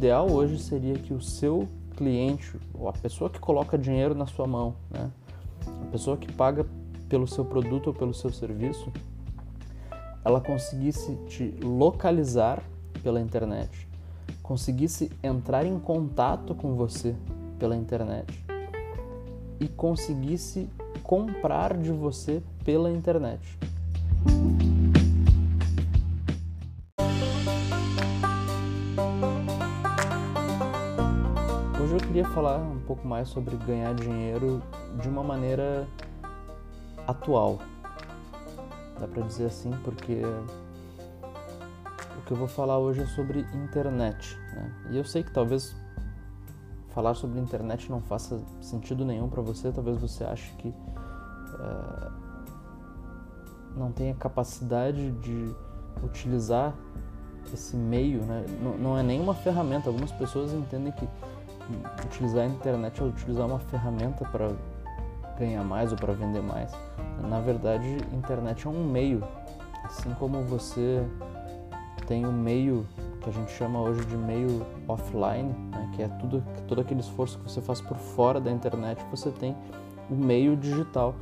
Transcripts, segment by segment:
ideal hoje seria que o seu cliente, ou a pessoa que coloca dinheiro na sua mão, né? a pessoa que paga pelo seu produto ou pelo seu serviço, ela conseguisse te localizar pela internet, conseguisse entrar em contato com você pela internet e conseguisse comprar de você pela internet. Queria falar um pouco mais sobre ganhar dinheiro de uma maneira atual. Dá para dizer assim, porque o que eu vou falar hoje é sobre internet. Né? E eu sei que talvez falar sobre internet não faça sentido nenhum para você, talvez você ache que uh, não tenha capacidade de utilizar esse meio, né? não, não é nenhuma ferramenta. Algumas pessoas entendem que utilizar a internet é utilizar uma ferramenta para ganhar mais ou para vender mais. Na verdade, internet é um meio, assim como você tem o um meio que a gente chama hoje de meio offline, né, que é tudo todo aquele esforço que você faz por fora da internet, você tem o meio digital.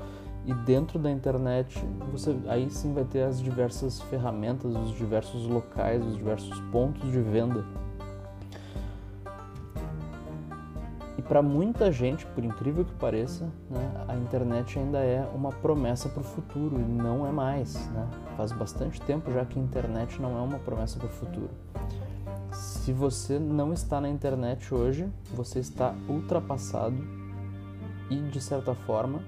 E dentro da internet, você aí sim vai ter as diversas ferramentas, os diversos locais, os diversos pontos de venda para muita gente, por incrível que pareça, né, a internet ainda é uma promessa para o futuro e não é mais. Né? Faz bastante tempo já que a internet não é uma promessa para o futuro. Se você não está na internet hoje, você está ultrapassado e, de certa forma,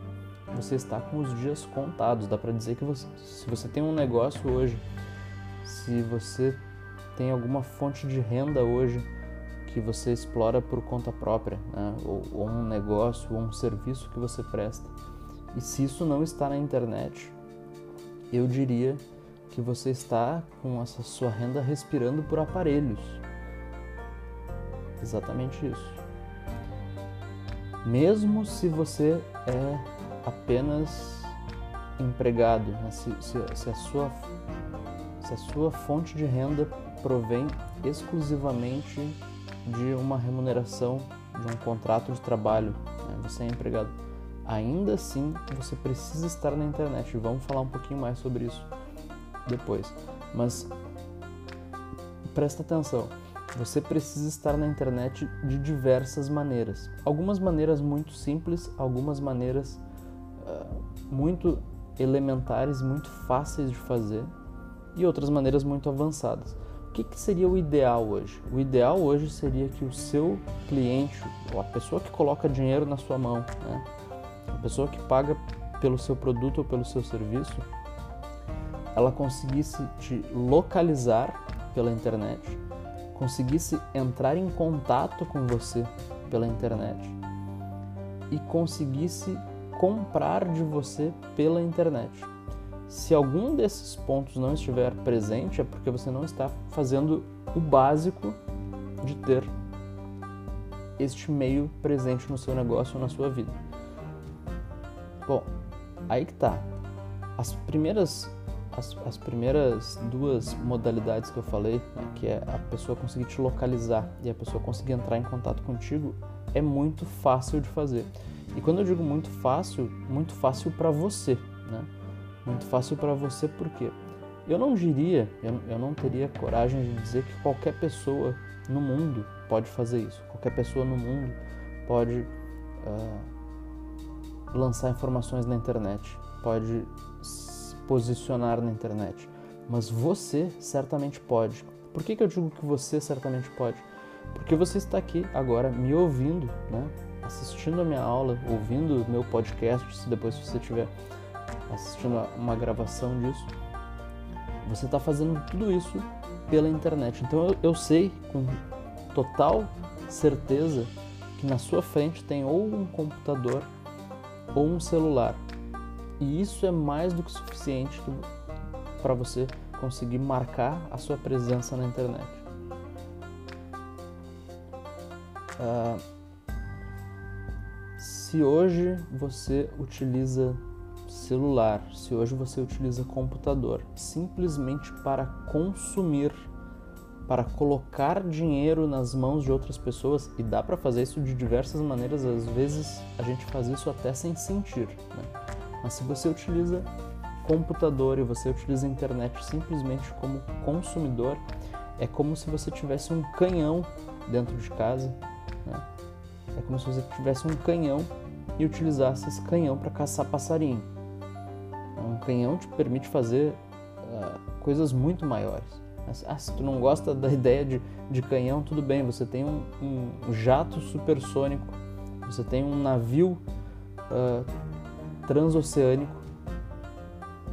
você está com os dias contados. Dá para dizer que você, se você tem um negócio hoje, se você tem alguma fonte de renda hoje, que você explora por conta própria, né? ou, ou um negócio ou um serviço que você presta. E se isso não está na internet, eu diria que você está com essa sua renda respirando por aparelhos. Exatamente isso. Mesmo se você é apenas empregado, né? se, se, se, a sua, se a sua fonte de renda provém exclusivamente de uma remuneração de um contrato de trabalho, né? você é empregado. Ainda assim, você precisa estar na internet. Vamos falar um pouquinho mais sobre isso depois. Mas presta atenção. Você precisa estar na internet de diversas maneiras. Algumas maneiras muito simples, algumas maneiras uh, muito elementares, muito fáceis de fazer, e outras maneiras muito avançadas. O que, que, seria o ideal hoje? O ideal hoje seria que o seu cliente, ou a pessoa que coloca dinheiro na sua mão, né? a pessoa que paga pelo seu produto ou pelo seu serviço, ela conseguisse te localizar pela internet, conseguisse entrar em contato com você pela internet e conseguisse comprar de você pela internet. Se algum desses pontos não estiver presente, é porque você não está fazendo o básico de ter este meio presente no seu negócio ou na sua vida. Bom, aí que tá. As primeiras, as, as primeiras duas modalidades que eu falei, né, que é a pessoa conseguir te localizar e a pessoa conseguir entrar em contato contigo, é muito fácil de fazer. E quando eu digo muito fácil, muito fácil para você, né? Muito fácil para você, porque eu não diria, eu, eu não teria coragem de dizer que qualquer pessoa no mundo pode fazer isso. Qualquer pessoa no mundo pode uh, lançar informações na internet, pode se posicionar na internet. Mas você certamente pode. Por que, que eu digo que você certamente pode? Porque você está aqui agora me ouvindo, né? assistindo a minha aula, ouvindo o meu podcast, se depois você tiver assistindo uma gravação disso, você está fazendo tudo isso pela internet. Então eu, eu sei com total certeza que na sua frente tem ou um computador ou um celular. E isso é mais do que suficiente para você conseguir marcar a sua presença na internet. Uh, se hoje você utiliza celular, se hoje você utiliza computador simplesmente para consumir, para colocar dinheiro nas mãos de outras pessoas e dá para fazer isso de diversas maneiras. Às vezes a gente faz isso até sem sentir. Né? Mas se você utiliza computador e você utiliza a internet simplesmente como consumidor, é como se você tivesse um canhão dentro de casa. Né? É como se você tivesse um canhão e utilizasse esse canhão para caçar passarinho. Canhão te permite fazer uh, coisas muito maiores. Ah, se tu não gosta da ideia de, de canhão, tudo bem, você tem um, um jato supersônico, você tem um navio uh, transoceânico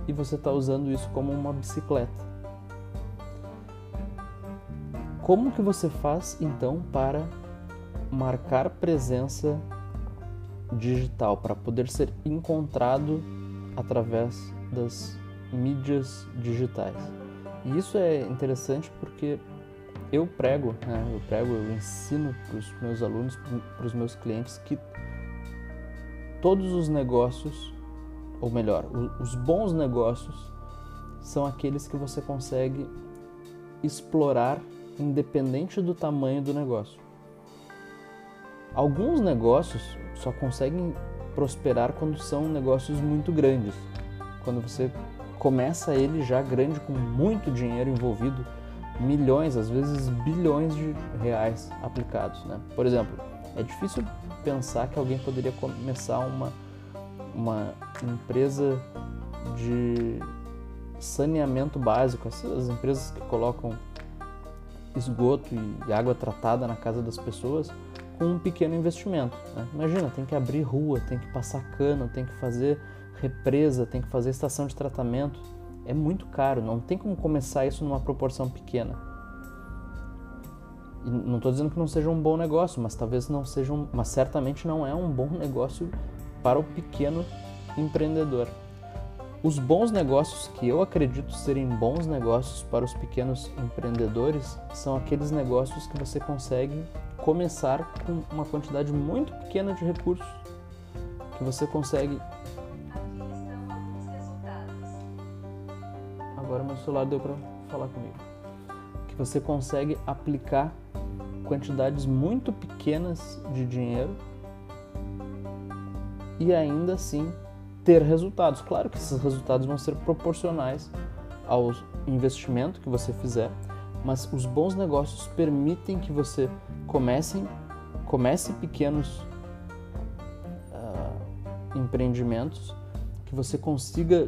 e você está usando isso como uma bicicleta. Como que você faz então para marcar presença digital, para poder ser encontrado através das mídias digitais? E isso é interessante porque eu prego, né? eu prego, eu ensino para os meus alunos, para os meus clientes que todos os negócios, ou melhor, os bons negócios são aqueles que você consegue explorar independente do tamanho do negócio. Alguns negócios só conseguem prosperar quando são negócios muito grandes. Quando você começa ele já grande com muito dinheiro envolvido, milhões, às vezes bilhões de reais aplicados. Né? Por exemplo, é difícil pensar que alguém poderia começar uma, uma empresa de saneamento básico, essas empresas que colocam esgoto e água tratada na casa das pessoas com um pequeno investimento. Né? Imagina, tem que abrir rua, tem que passar cano, tem que fazer represa, tem que fazer estação de tratamento. É muito caro, não tem como começar isso numa proporção pequena. E não estou dizendo que não seja um bom negócio, mas talvez não seja um, mas certamente não é um bom negócio para o pequeno empreendedor. Os bons negócios que eu acredito serem bons negócios para os pequenos empreendedores são aqueles negócios que você consegue começar com uma quantidade muito pequena de recursos, que você consegue Agora meu celular deu para falar comigo. Que você consegue aplicar quantidades muito pequenas de dinheiro e ainda assim ter resultados. Claro que esses resultados vão ser proporcionais ao investimento que você fizer, mas os bons negócios permitem que você comece, comece pequenos uh, empreendimentos, que você consiga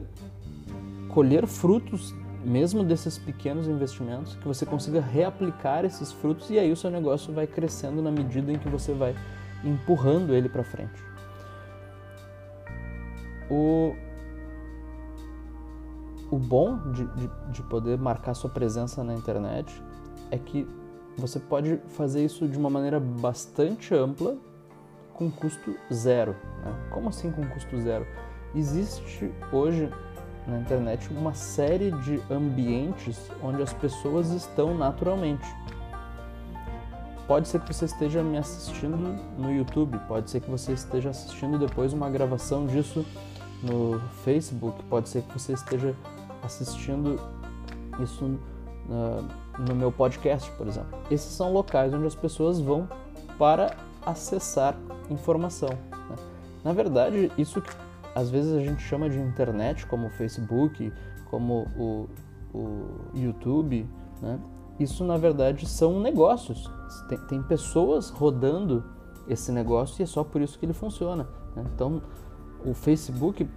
colher frutos mesmo desses pequenos investimentos, que você consiga reaplicar esses frutos e aí o seu negócio vai crescendo na medida em que você vai empurrando ele para frente. O, o bom de, de, de, poder marcar sua presença na internet é que você pode fazer isso de uma maneira bastante ampla com custo zero. Né? Como assim com custo zero? Existe hoje na internet uma série de ambientes onde as pessoas estão naturalmente. Pode ser que você esteja me assistindo no YouTube, pode ser que você esteja assistindo depois uma gravação disso no Facebook, pode ser que você esteja assistindo isso uh, no meu podcast, por exemplo. Esses são locais onde as pessoas vão para acessar informação. Né? Na verdade, isso que às vezes a gente chama de internet, como o Facebook, como o, o YouTube, né? Isso na verdade são negócios. Tem, tem, pessoas rodando esse negócio e é só por isso que ele funciona. Né? Então, o Facebook,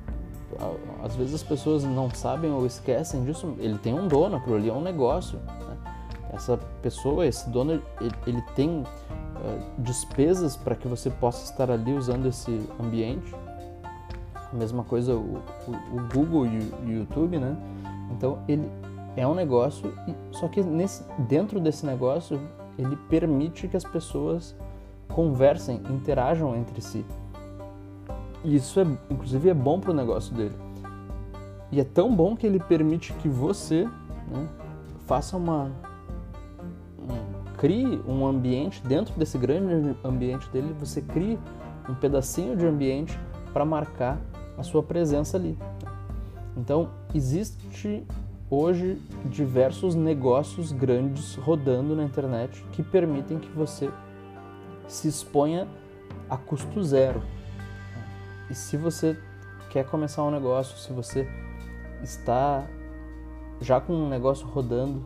às vezes as pessoas não sabem ou esquecem disso. Ele tem um dono, aquilo ali é um negócio. Né? Essa pessoa, esse dono, ele, ele tem uh, despesas para que você possa estar ali usando esse ambiente mesma coisa o, o, o Google e o YouTube, né? Então ele é um negócio, só que nesse, dentro desse negócio ele permite que as pessoas conversem, interajam entre si. E isso é, inclusive, é bom para o negócio dele. E é tão bom que ele permite que você né, faça uma um, crie um ambiente dentro desse grande ambiente dele, você crie um pedacinho de ambiente para marcar a sua presença ali. Então, existe hoje diversos negócios grandes rodando na internet que permitem que você se exponha a custo zero. E se você quer começar um negócio, se você está já com um negócio rodando,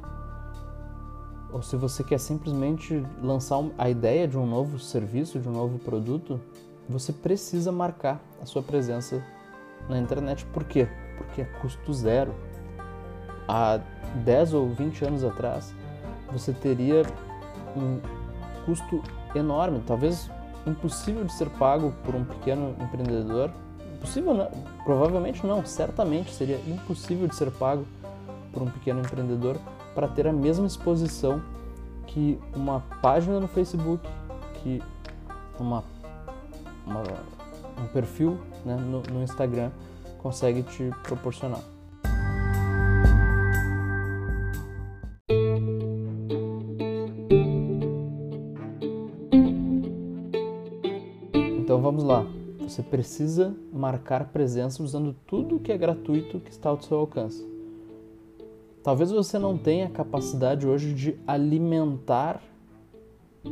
ou se você quer simplesmente lançar a ideia de um novo serviço, de um novo produto, você precisa marcar a sua presença na internet. Por quê? Porque é custo zero. Há 10 ou 20 anos atrás, você teria um custo enorme, talvez impossível de ser pago por um pequeno empreendedor. Impossível não, provavelmente não, certamente seria impossível de ser pago por um pequeno empreendedor para ter a mesma exposição que uma página no Facebook, que uma, uma um perfil né, no, no Instagram consegue te proporcionar. Então vamos lá. Você precisa marcar presença usando tudo que é gratuito que está ao seu alcance. Talvez você não tenha capacidade hoje de alimentar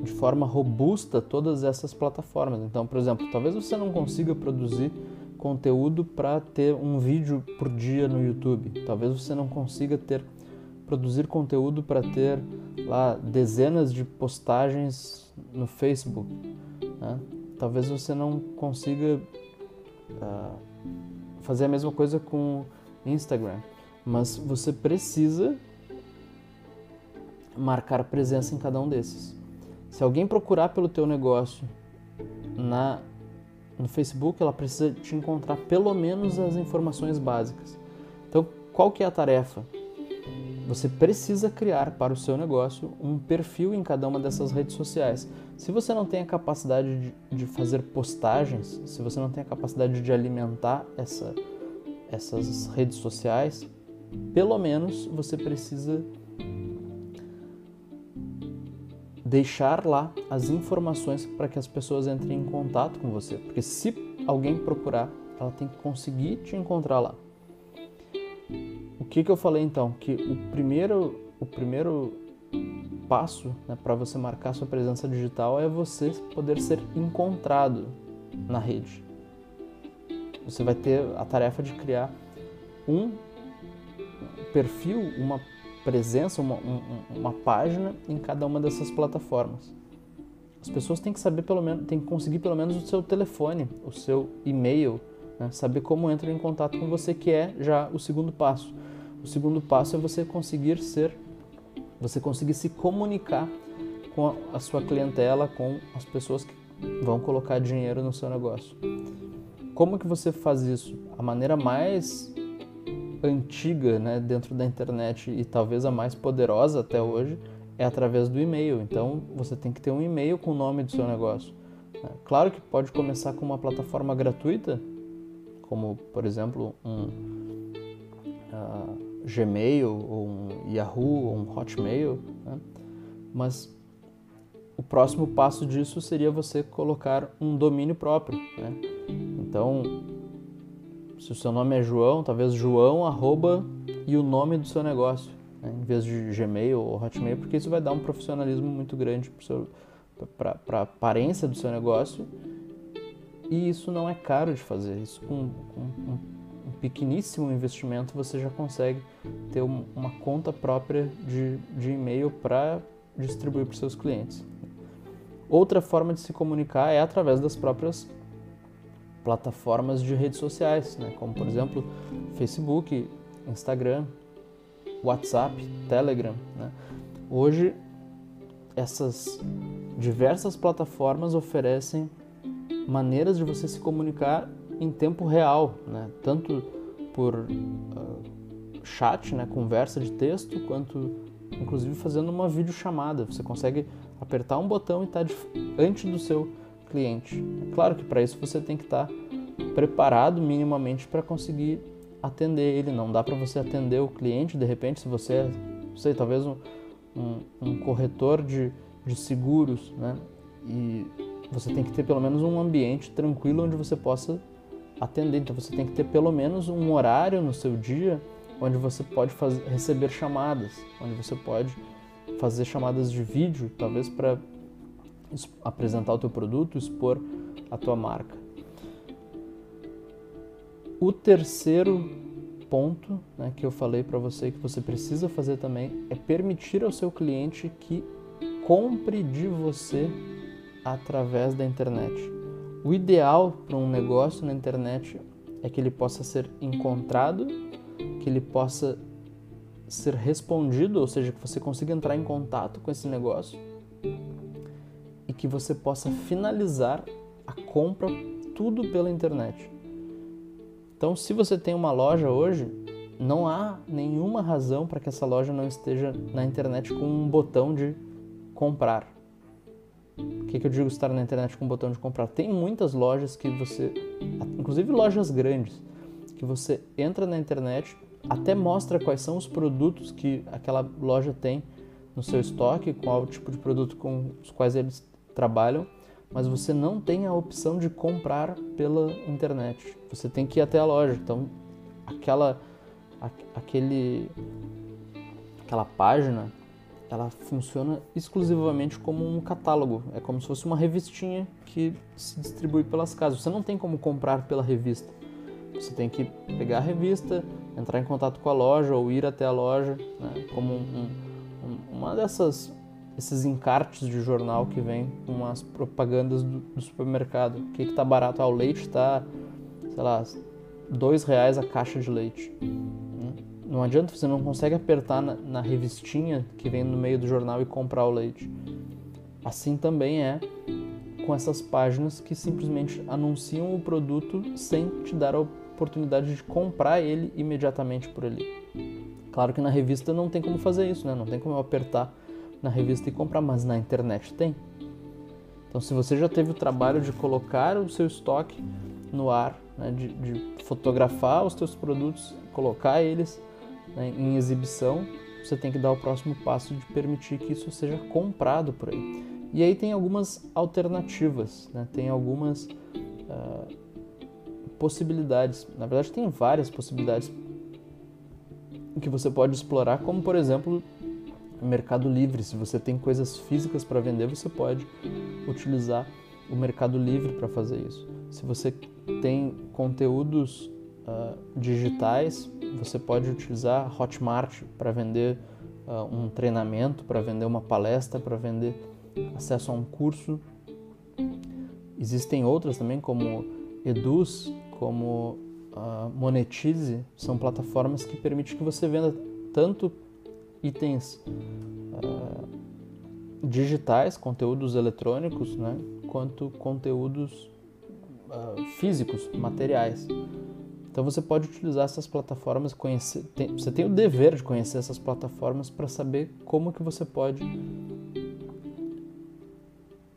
de forma robusta todas essas plataformas. Então, por exemplo, talvez você não consiga produzir conteúdo para ter um vídeo por dia no YouTube. Talvez você não consiga ter produzir conteúdo para ter lá dezenas de postagens no Facebook. Né? Talvez você não consiga uh, fazer a mesma coisa com Instagram, mas você precisa marcar presença em cada um desses. Se alguém procurar pelo teu negócio na no Facebook, ela precisa te encontrar pelo menos as informações básicas. Então, qual que é a tarefa? Você precisa criar para o seu negócio um perfil em cada uma dessas redes sociais. Se você não tem a capacidade de, de fazer postagens, se você não tem a capacidade de alimentar essa, essas redes sociais, pelo menos você precisa deixar lá as informações para que as pessoas entrem em contato com você. Porque se alguém procurar, ela tem que conseguir te encontrar lá. O que, que eu falei então? Que o primeiro, o primeiro passo né, para você marcar sua presença digital é você poder ser encontrado na rede. Você vai ter a tarefa de criar um perfil, uma presença, uma, um, uma página em cada uma dessas plataformas. As pessoas têm que saber pelo menos, têm que conseguir pelo menos o seu telefone, o seu e-mail, né? saber como entra em contato com você, que é já o segundo passo. O segundo passo é você conseguir ser, você conseguir se comunicar com a, sua clientela, com as pessoas que vão colocar dinheiro no seu negócio. Como que você faz isso? A maneira mais antiga né, dentro da internet e talvez a mais poderosa até hoje é através do e-mail. Então você tem que ter um e-mail com o nome do seu negócio. Né. Claro que pode começar com uma plataforma gratuita, como por exemplo um uh, Gmail, ou um Yahoo, ou um Hotmail, né? mas o próximo passo disso seria você colocar um domínio próprio. Né? Então se o seu nome é João, talvez João arroba e o nome do seu negócio, né? em vez de Gmail ou Hotmail, porque isso vai dar um profissionalismo muito grande para a aparência do seu negócio e isso não é caro de fazer. Isso com, com um, um pequeníssimo investimento você já consegue ter uma conta própria de, de e-mail para distribuir para seus clientes. Outra forma de se comunicar é através das próprias plataformas de redes sociais, né? como por exemplo Facebook, Instagram, WhatsApp, Telegram. Né? Hoje, essas diversas plataformas oferecem maneiras de você se comunicar em tempo real, né? tanto por uh, chat, né? conversa de texto, quanto inclusive fazendo uma videochamada. Você consegue apertar um botão e estar tá antes do seu cliente. É claro que para isso você tem que estar tá preparado minimamente para conseguir atender ele. Não dá para você atender o cliente de repente se você é, sei, talvez um, um, um corretor de, de seguros, né? E você tem que ter pelo menos um ambiente tranquilo onde você possa atender. Então você tem que ter pelo menos um horário no seu dia onde você pode fazer, receber chamadas, onde você pode fazer chamadas de vídeo, talvez para apresentar o teu produto, expor a tua marca. O terceiro ponto né, que eu falei para você que você precisa fazer também é permitir ao seu cliente que compre de você através da internet. O ideal para um negócio na internet é que ele possa ser encontrado, que ele possa ser respondido, ou seja, que você consiga entrar em contato com esse negócio que você possa finalizar a compra tudo pela internet. Então, se você tem uma loja hoje, não há nenhuma razão para que essa loja não esteja na internet com um botão de comprar. O que, que eu digo estar na internet com um botão de comprar? Tem muitas lojas que você, inclusive lojas grandes, que você entra na internet, até mostra quais são os produtos que aquela loja tem no seu estoque, qual tipo de produto com os quais eles trabalham, mas você não tem a opção de comprar pela internet. Você tem que ir até a loja. Então, aquela aquele aquela página, ela funciona exclusivamente como um catálogo. É como se fosse uma revistinha que se distribui pelas casas. Você não tem como comprar pela revista. Você tem que pegar a revista, entrar em contato com a loja ou ir até a loja, né, como um, um, uma dessas esses encartes de jornal que vem com as propagandas do, do supermercado. O que está barato? Ah, o leite está, sei lá, dois reais a caixa de leite. Não adianta, você não consegue apertar na, na revistinha que vem no meio do jornal e comprar o leite. Assim também é com essas páginas que simplesmente anunciam o produto sem te dar a oportunidade de comprar ele imediatamente por ali. Claro que na revista não tem como fazer isso, né? Não tem como eu apertar na revista e comprar, mas na internet tem. Então, se você já teve o trabalho de colocar o seu estoque no ar, né, de, de, fotografar os seus produtos, colocar eles né, em exibição, você tem que dar o próximo passo de permitir que isso seja comprado por aí. E aí tem algumas alternativas, né, tem algumas uh, possibilidades. Na verdade, tem várias possibilidades que você pode explorar, como por exemplo Mercado Livre. Se você tem coisas físicas para vender, você pode utilizar o Mercado Livre para fazer isso. Se você tem conteúdos uh, digitais, você pode utilizar Hotmart para vender uh, um treinamento, para vender uma palestra, para vender acesso a um curso. Existem outras também, como Eduz, como uh, Monetize, são plataformas que permitem que você venda tanto itens uh, digitais, conteúdos eletrônicos, né, quanto conteúdos uh, físicos, materiais. Então você pode utilizar essas plataformas, conhecer, tem, você tem o dever de conhecer essas plataformas para saber como que você pode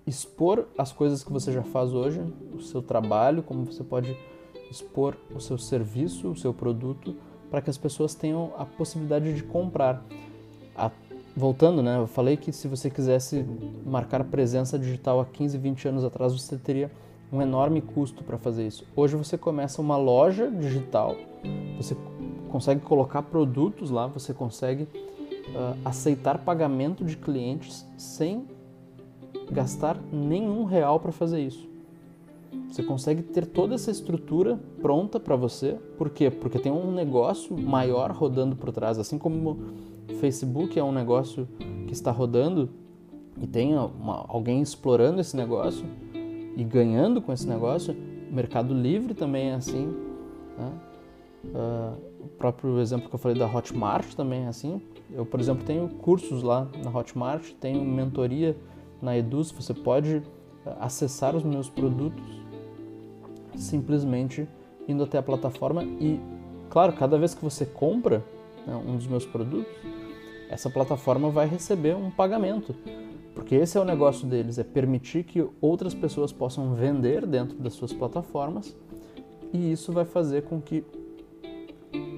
expor as coisas que você já faz hoje, o seu trabalho, como você pode expor o seu serviço, o seu produto, para que as pessoas tenham a possibilidade de comprar voltando, né? Eu falei que se você quisesse marcar presença digital há 15, 20 anos atrás, você teria um enorme custo para fazer isso. Hoje você começa uma loja digital, você consegue colocar produtos lá, você consegue uh, aceitar pagamento de clientes sem gastar nenhum real para fazer isso. Você consegue ter toda essa estrutura pronta para você. Por quê? Porque tem um negócio maior rodando por trás. Assim como Facebook é um negócio que está rodando e tem uma, alguém explorando esse negócio e ganhando com esse negócio, Mercado Livre também é assim. Né? Uh, o próprio exemplo que eu falei da Hotmart também é assim. Eu, por exemplo, tenho cursos lá na Hotmart, tenho mentoria na Eduz, você pode ah, acessar os meus produtos simplesmente indo até a plataforma e, claro, cada vez que você compra né, um dos meus produtos, essa plataforma vai receber um pagamento. Porque esse é o negócio deles, é permitir que outras pessoas possam vender dentro das suas plataformas e isso vai fazer com que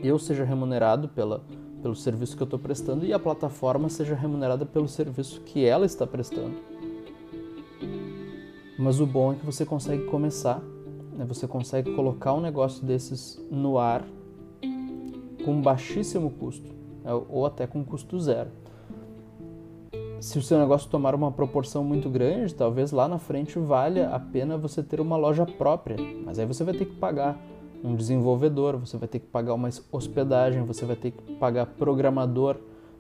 eu seja remunerado pela, pelo serviço que eu estou prestando e a plataforma seja remunerada pelo serviço que ela está prestando. Mas o bom é que você consegue começar, né? você consegue colocar um negócio desses no ar com baixíssimo custo, ou até com custo zero. Se o seu negócio tomar uma proporção muito grande, talvez lá na frente valha a pena você ter uma loja própria, mas aí você vai ter que pagar um desenvolvedor, você vai ter que pagar uma hospedagem, você vai ter que pagar programador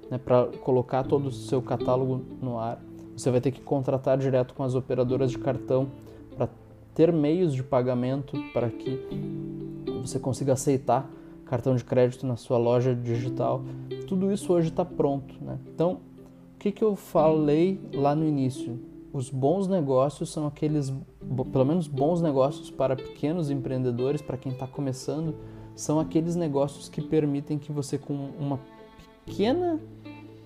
né, para colocar todo o seu catálogo no ar, você vai ter que contratar direto com as operadoras de cartão para ter meios de pagamento para que você consiga aceitar cartão de crédito na sua loja digital. Tudo isso hoje está pronto. Né? Então, o que, que eu falei lá no início? Os bons negócios são aqueles, pelo menos bons negócios para pequenos empreendedores, para quem está começando, são aqueles negócios que permitem que você, com uma pequena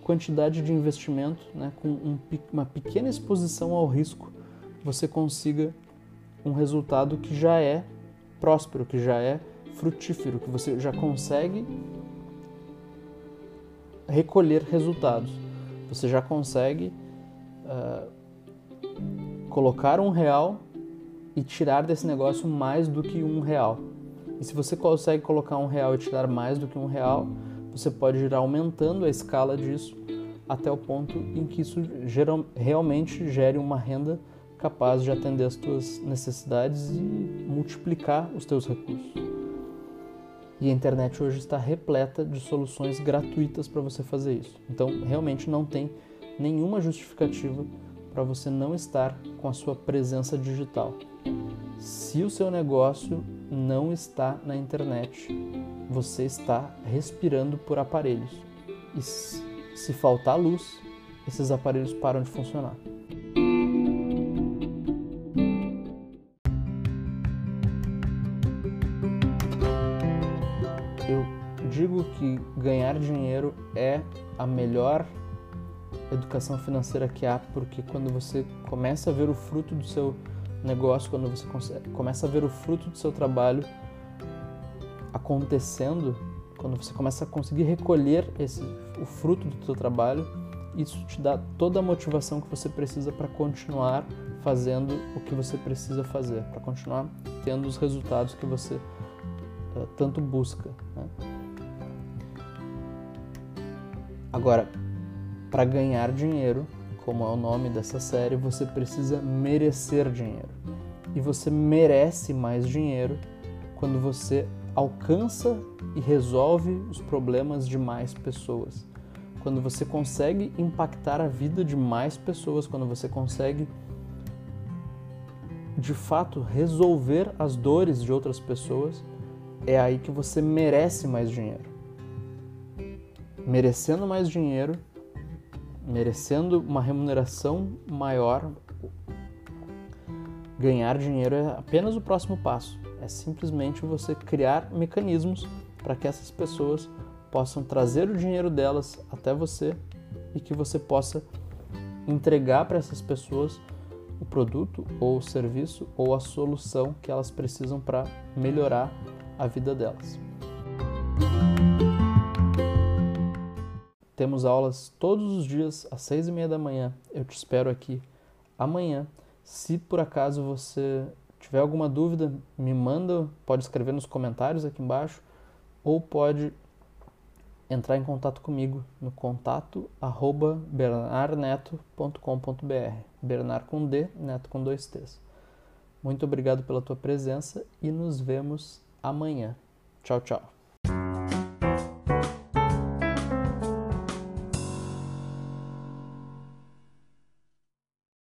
quantidade de investimento, né, com um, uma pequena exposição ao risco, você consiga um resultado que já é próspero, que já é frutífero, que você já consegue recolher resultados. Você já consegue uh, colocar um real e tirar desse negócio mais do que um real. E se você consegue colocar um real e tirar mais do que um real, você pode ir aumentando a escala disso até o ponto em que isso geral, realmente gere uma renda capaz de atender as tuas necessidades e multiplicar os teus recursos. E a internet hoje está repleta de soluções gratuitas para você fazer isso. Então, realmente não tem nenhuma justificativa para você não estar com a sua presença digital. Se o seu negócio não está na internet, você está respirando por aparelhos. E se faltar luz, esses aparelhos param de funcionar. Digo que ganhar dinheiro é a melhor educação financeira que há, porque quando você começa a ver o fruto do seu negócio, quando você começa a ver o fruto do seu trabalho acontecendo, quando você começa a conseguir recolher esse, o fruto do seu trabalho, isso te dá toda a motivação que você precisa para continuar fazendo o que você precisa fazer, para continuar tendo os resultados que você uh, tanto busca. Né? Agora, para ganhar dinheiro, como é o nome dessa série, você precisa merecer dinheiro. E você merece mais dinheiro quando você alcança e resolve os problemas de mais pessoas. Quando você consegue impactar a vida de mais pessoas, quando você consegue de fato resolver as dores de outras pessoas, é aí que você merece mais dinheiro merecendo mais dinheiro, merecendo uma remuneração maior, ganhar dinheiro é apenas o próximo passo. É simplesmente você criar mecanismos para que essas pessoas possam trazer o dinheiro delas até você e que você possa entregar para essas pessoas o produto ou o serviço ou a solução que elas precisam para melhorar a vida delas. Temos aulas todos os dias às seis e meia da manhã. Eu te espero aqui amanhã. Se por acaso você tiver alguma dúvida, me manda, pode escrever nos comentários aqui embaixo ou pode entrar em contato comigo no contato arroba bernarneto.com.br Bernard com D, Neto com dois T's. Muito obrigado pela tua presença e nos vemos amanhã. Tchau, tchau.